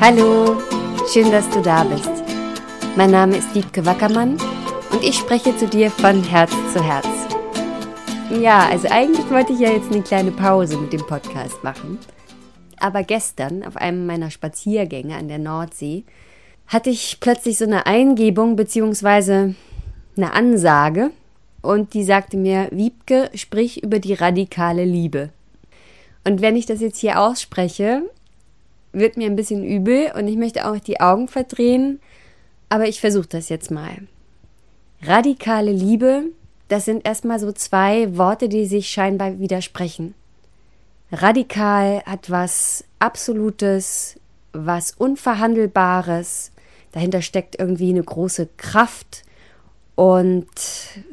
Hallo, schön, dass du da bist. Mein Name ist Wiebke Wackermann und ich spreche zu dir von Herz zu Herz. Ja, also eigentlich wollte ich ja jetzt eine kleine Pause mit dem Podcast machen. Aber gestern, auf einem meiner Spaziergänge an der Nordsee, hatte ich plötzlich so eine Eingebung bzw. eine Ansage und die sagte mir, Wiebke, sprich über die radikale Liebe. Und wenn ich das jetzt hier ausspreche, wird mir ein bisschen übel und ich möchte auch die Augen verdrehen, aber ich versuche das jetzt mal. Radikale Liebe, das sind erstmal so zwei Worte, die sich scheinbar widersprechen. Radikal hat was Absolutes, was Unverhandelbares, dahinter steckt irgendwie eine große Kraft und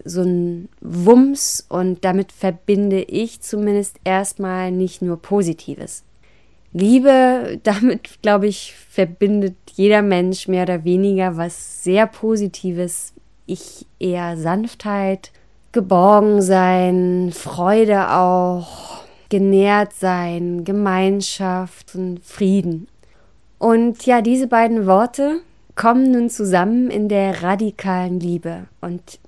so ein Wumms und damit verbinde ich zumindest erstmal nicht nur Positives. Liebe, damit glaube ich, verbindet jeder Mensch mehr oder weniger was sehr Positives. Ich eher Sanftheit, Geborgensein, Freude auch, genährt sein, Gemeinschaft und Frieden. Und ja, diese beiden Worte kommen nun zusammen in der radikalen Liebe. Und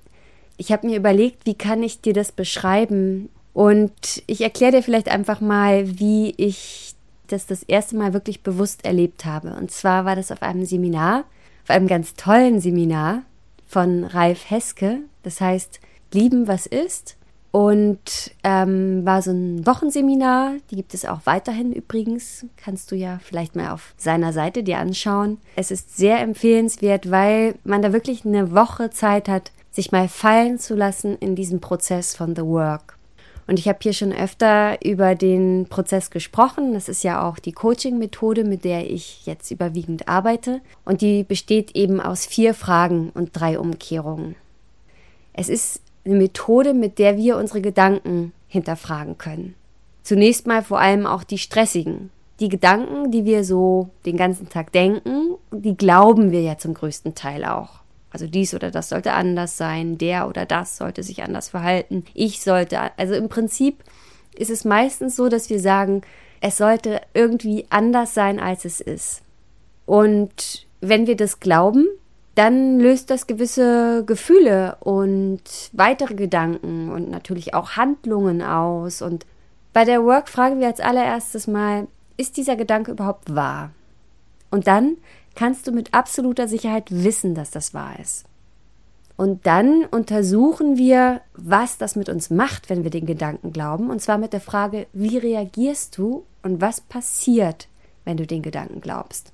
ich habe mir überlegt, wie kann ich dir das beschreiben? Und ich erkläre dir vielleicht einfach mal, wie ich das das erste Mal wirklich bewusst erlebt habe. Und zwar war das auf einem Seminar, auf einem ganz tollen Seminar von Ralf Heske, das heißt Lieben, was ist. Und ähm, war so ein Wochenseminar, die gibt es auch weiterhin übrigens, kannst du ja vielleicht mal auf seiner Seite dir anschauen. Es ist sehr empfehlenswert, weil man da wirklich eine Woche Zeit hat, sich mal fallen zu lassen in diesem Prozess von The Work. Und ich habe hier schon öfter über den Prozess gesprochen. Das ist ja auch die Coaching-Methode, mit der ich jetzt überwiegend arbeite. Und die besteht eben aus vier Fragen und drei Umkehrungen. Es ist eine Methode, mit der wir unsere Gedanken hinterfragen können. Zunächst mal vor allem auch die stressigen. Die Gedanken, die wir so den ganzen Tag denken, die glauben wir ja zum größten Teil auch. Also dies oder das sollte anders sein, der oder das sollte sich anders verhalten, ich sollte. Also im Prinzip ist es meistens so, dass wir sagen, es sollte irgendwie anders sein, als es ist. Und wenn wir das glauben, dann löst das gewisse Gefühle und weitere Gedanken und natürlich auch Handlungen aus. Und bei der Work fragen wir als allererstes mal, ist dieser Gedanke überhaupt wahr? Und dann kannst du mit absoluter Sicherheit wissen, dass das wahr ist. Und dann untersuchen wir, was das mit uns macht, wenn wir den Gedanken glauben. Und zwar mit der Frage, wie reagierst du und was passiert, wenn du den Gedanken glaubst.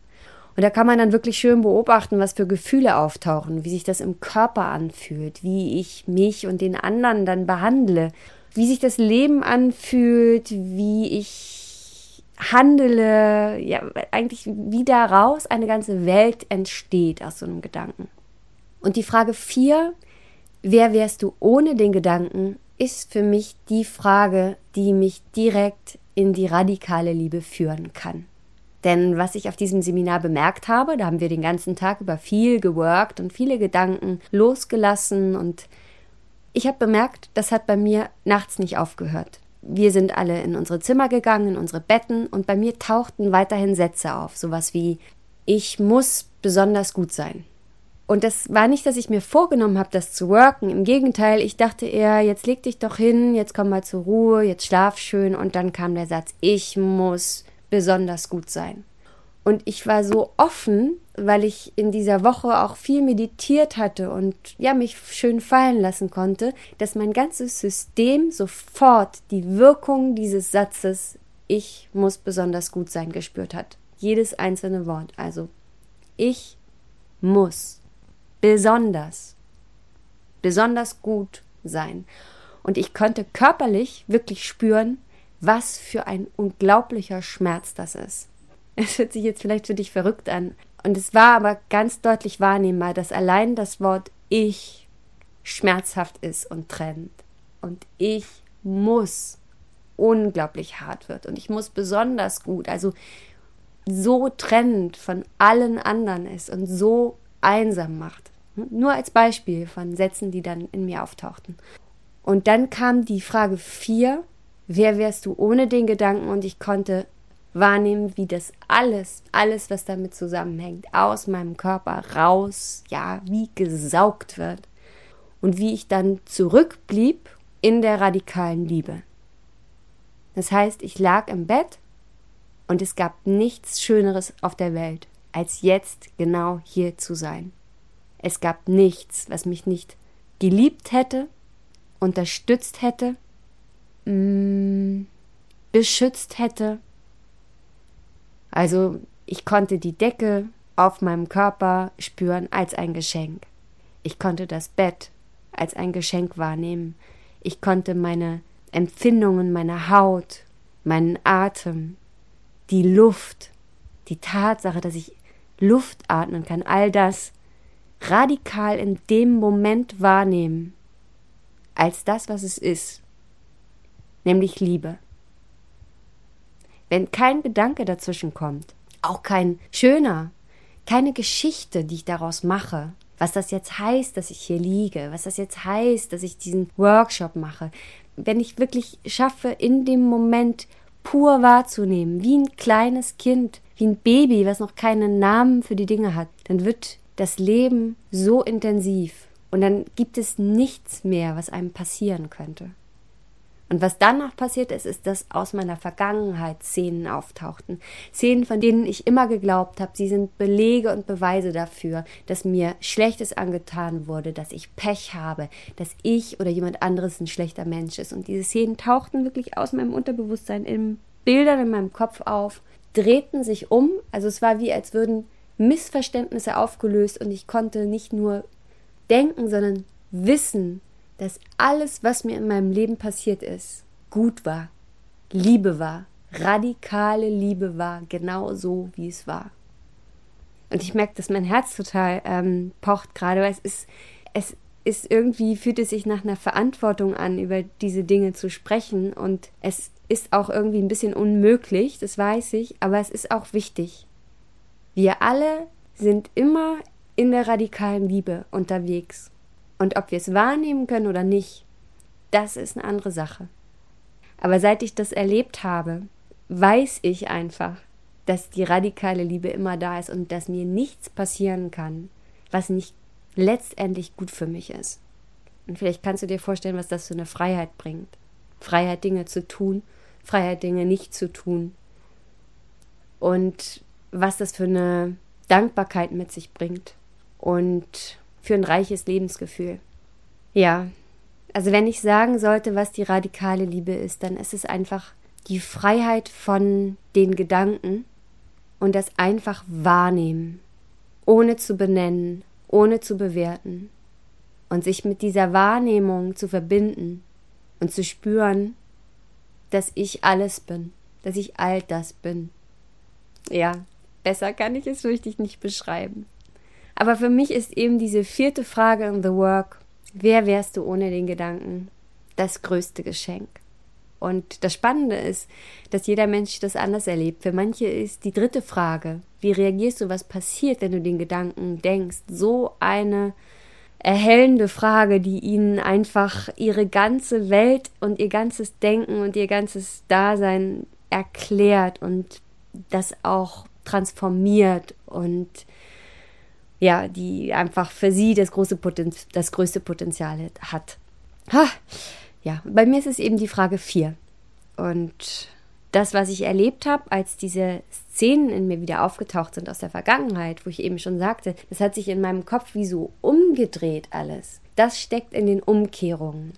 Und da kann man dann wirklich schön beobachten, was für Gefühle auftauchen, wie sich das im Körper anfühlt, wie ich mich und den anderen dann behandle, wie sich das Leben anfühlt, wie ich handele, ja, eigentlich wie daraus eine ganze Welt entsteht aus so einem Gedanken. Und die Frage vier, wer wärst du ohne den Gedanken, ist für mich die Frage, die mich direkt in die radikale Liebe führen kann. Denn was ich auf diesem Seminar bemerkt habe, da haben wir den ganzen Tag über viel geworkt und viele Gedanken losgelassen und ich habe bemerkt, das hat bei mir nachts nicht aufgehört wir sind alle in unsere Zimmer gegangen, in unsere Betten und bei mir tauchten weiterhin Sätze auf, sowas wie ich muss besonders gut sein. Und das war nicht, dass ich mir vorgenommen habe, das zu worken. Im Gegenteil, ich dachte eher, jetzt leg dich doch hin, jetzt komm mal zur Ruhe, jetzt schlaf schön. Und dann kam der Satz, ich muss besonders gut sein. Und ich war so offen, weil ich in dieser Woche auch viel meditiert hatte und ja, mich schön fallen lassen konnte, dass mein ganzes System sofort die Wirkung dieses Satzes ich muss besonders gut sein gespürt hat. Jedes einzelne Wort. Also ich muss besonders, besonders gut sein. Und ich konnte körperlich wirklich spüren, was für ein unglaublicher Schmerz das ist. Es hört sich jetzt vielleicht für dich verrückt an. Und es war aber ganz deutlich wahrnehmbar, dass allein das Wort ich schmerzhaft ist und trennt. Und ich muss unglaublich hart wird. Und ich muss besonders gut, also so trennend von allen anderen ist und so einsam macht. Nur als Beispiel von Sätzen, die dann in mir auftauchten. Und dann kam die Frage vier, wer wärst du ohne den Gedanken? Und ich konnte wahrnehmen, wie das alles, alles, was damit zusammenhängt, aus meinem Körper raus, ja, wie gesaugt wird. Und wie ich dann zurückblieb in der radikalen Liebe. Das heißt, ich lag im Bett und es gab nichts Schöneres auf der Welt, als jetzt genau hier zu sein. Es gab nichts, was mich nicht geliebt hätte, unterstützt hätte, mm, beschützt hätte. Also ich konnte die Decke auf meinem Körper spüren als ein Geschenk. Ich konnte das Bett als ein Geschenk wahrnehmen. Ich konnte meine Empfindungen, meine Haut, meinen Atem, die Luft, die Tatsache, dass ich Luft atmen kann, all das radikal in dem Moment wahrnehmen, als das, was es ist, nämlich Liebe. Wenn kein Gedanke dazwischen kommt, auch kein schöner, keine Geschichte, die ich daraus mache, was das jetzt heißt, dass ich hier liege, was das jetzt heißt, dass ich diesen Workshop mache, wenn ich wirklich schaffe, in dem Moment pur wahrzunehmen, wie ein kleines Kind, wie ein Baby, was noch keinen Namen für die Dinge hat, dann wird das Leben so intensiv und dann gibt es nichts mehr, was einem passieren könnte. Und was dann noch passiert ist, ist, dass aus meiner Vergangenheit Szenen auftauchten. Szenen, von denen ich immer geglaubt habe, sie sind Belege und Beweise dafür, dass mir Schlechtes angetan wurde, dass ich Pech habe, dass ich oder jemand anderes ein schlechter Mensch ist. Und diese Szenen tauchten wirklich aus meinem Unterbewusstsein in Bildern in meinem Kopf auf, drehten sich um. Also es war wie, als würden Missverständnisse aufgelöst und ich konnte nicht nur denken, sondern wissen, dass alles, was mir in meinem Leben passiert ist, gut war, Liebe war, radikale Liebe war, genau so, wie es war. Und ich merke, dass mein Herz total ähm, pocht gerade, weil es ist, es ist irgendwie, fühlt es sich nach einer Verantwortung an, über diese Dinge zu sprechen. Und es ist auch irgendwie ein bisschen unmöglich, das weiß ich, aber es ist auch wichtig. Wir alle sind immer in der radikalen Liebe unterwegs. Und ob wir es wahrnehmen können oder nicht, das ist eine andere Sache. Aber seit ich das erlebt habe, weiß ich einfach, dass die radikale Liebe immer da ist und dass mir nichts passieren kann, was nicht letztendlich gut für mich ist. Und vielleicht kannst du dir vorstellen, was das für eine Freiheit bringt. Freiheit, Dinge zu tun, Freiheit, Dinge nicht zu tun. Und was das für eine Dankbarkeit mit sich bringt. Und für ein reiches Lebensgefühl. Ja, also wenn ich sagen sollte, was die radikale Liebe ist, dann ist es einfach die Freiheit von den Gedanken und das einfach wahrnehmen, ohne zu benennen, ohne zu bewerten und sich mit dieser Wahrnehmung zu verbinden und zu spüren, dass ich alles bin, dass ich all das bin. Ja, besser kann ich es richtig nicht beschreiben. Aber für mich ist eben diese vierte Frage in The Work, wer wärst du ohne den Gedanken, das größte Geschenk. Und das Spannende ist, dass jeder Mensch das anders erlebt. Für manche ist die dritte Frage, wie reagierst du, was passiert, wenn du den Gedanken denkst, so eine erhellende Frage, die ihnen einfach ihre ganze Welt und ihr ganzes Denken und ihr ganzes Dasein erklärt und das auch transformiert und ja, die einfach für sie das, große Potenz das größte Potenzial hat. Ha, ja, bei mir ist es eben die Frage 4. Und das, was ich erlebt habe, als diese Szenen in mir wieder aufgetaucht sind aus der Vergangenheit, wo ich eben schon sagte, das hat sich in meinem Kopf wie so umgedreht alles. Das steckt in den Umkehrungen.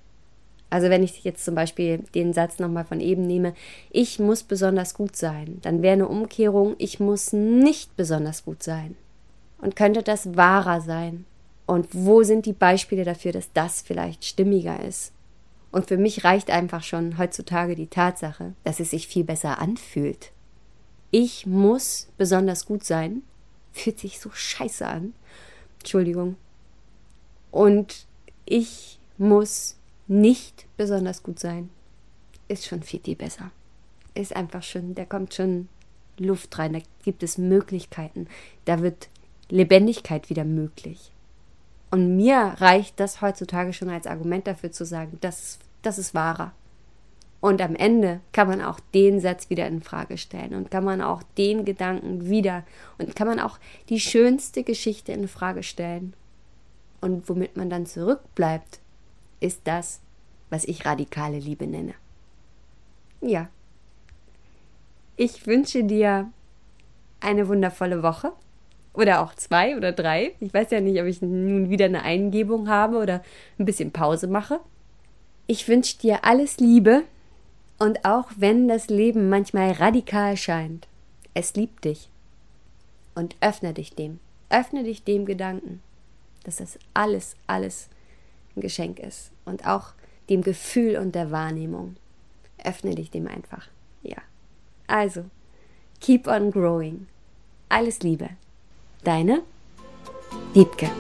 Also wenn ich jetzt zum Beispiel den Satz nochmal von eben nehme, ich muss besonders gut sein, dann wäre eine Umkehrung, ich muss nicht besonders gut sein. Und könnte das wahrer sein? Und wo sind die Beispiele dafür, dass das vielleicht stimmiger ist? Und für mich reicht einfach schon heutzutage die Tatsache, dass es sich viel besser anfühlt. Ich muss besonders gut sein. Fühlt sich so scheiße an. Entschuldigung. Und ich muss nicht besonders gut sein. Ist schon viel, viel besser. Ist einfach schon, da kommt schon Luft rein, da gibt es Möglichkeiten. Da wird Lebendigkeit wieder möglich. Und mir reicht das heutzutage schon als Argument dafür zu sagen, das, das ist wahrer. Und am Ende kann man auch den Satz wieder in Frage stellen und kann man auch den Gedanken wieder und kann man auch die schönste Geschichte in Frage stellen. Und womit man dann zurückbleibt, ist das, was ich radikale Liebe nenne. Ja. Ich wünsche dir eine wundervolle Woche oder auch zwei oder drei. Ich weiß ja nicht, ob ich nun wieder eine Eingebung habe oder ein bisschen Pause mache. Ich wünsche dir alles Liebe und auch wenn das Leben manchmal radikal scheint, es liebt dich. Und öffne dich dem. Öffne dich dem Gedanken, dass das alles, alles ein Geschenk ist. Und auch dem Gefühl und der Wahrnehmung. Öffne dich dem einfach. Ja. Also, keep on growing. Alles Liebe. Deine Dietke.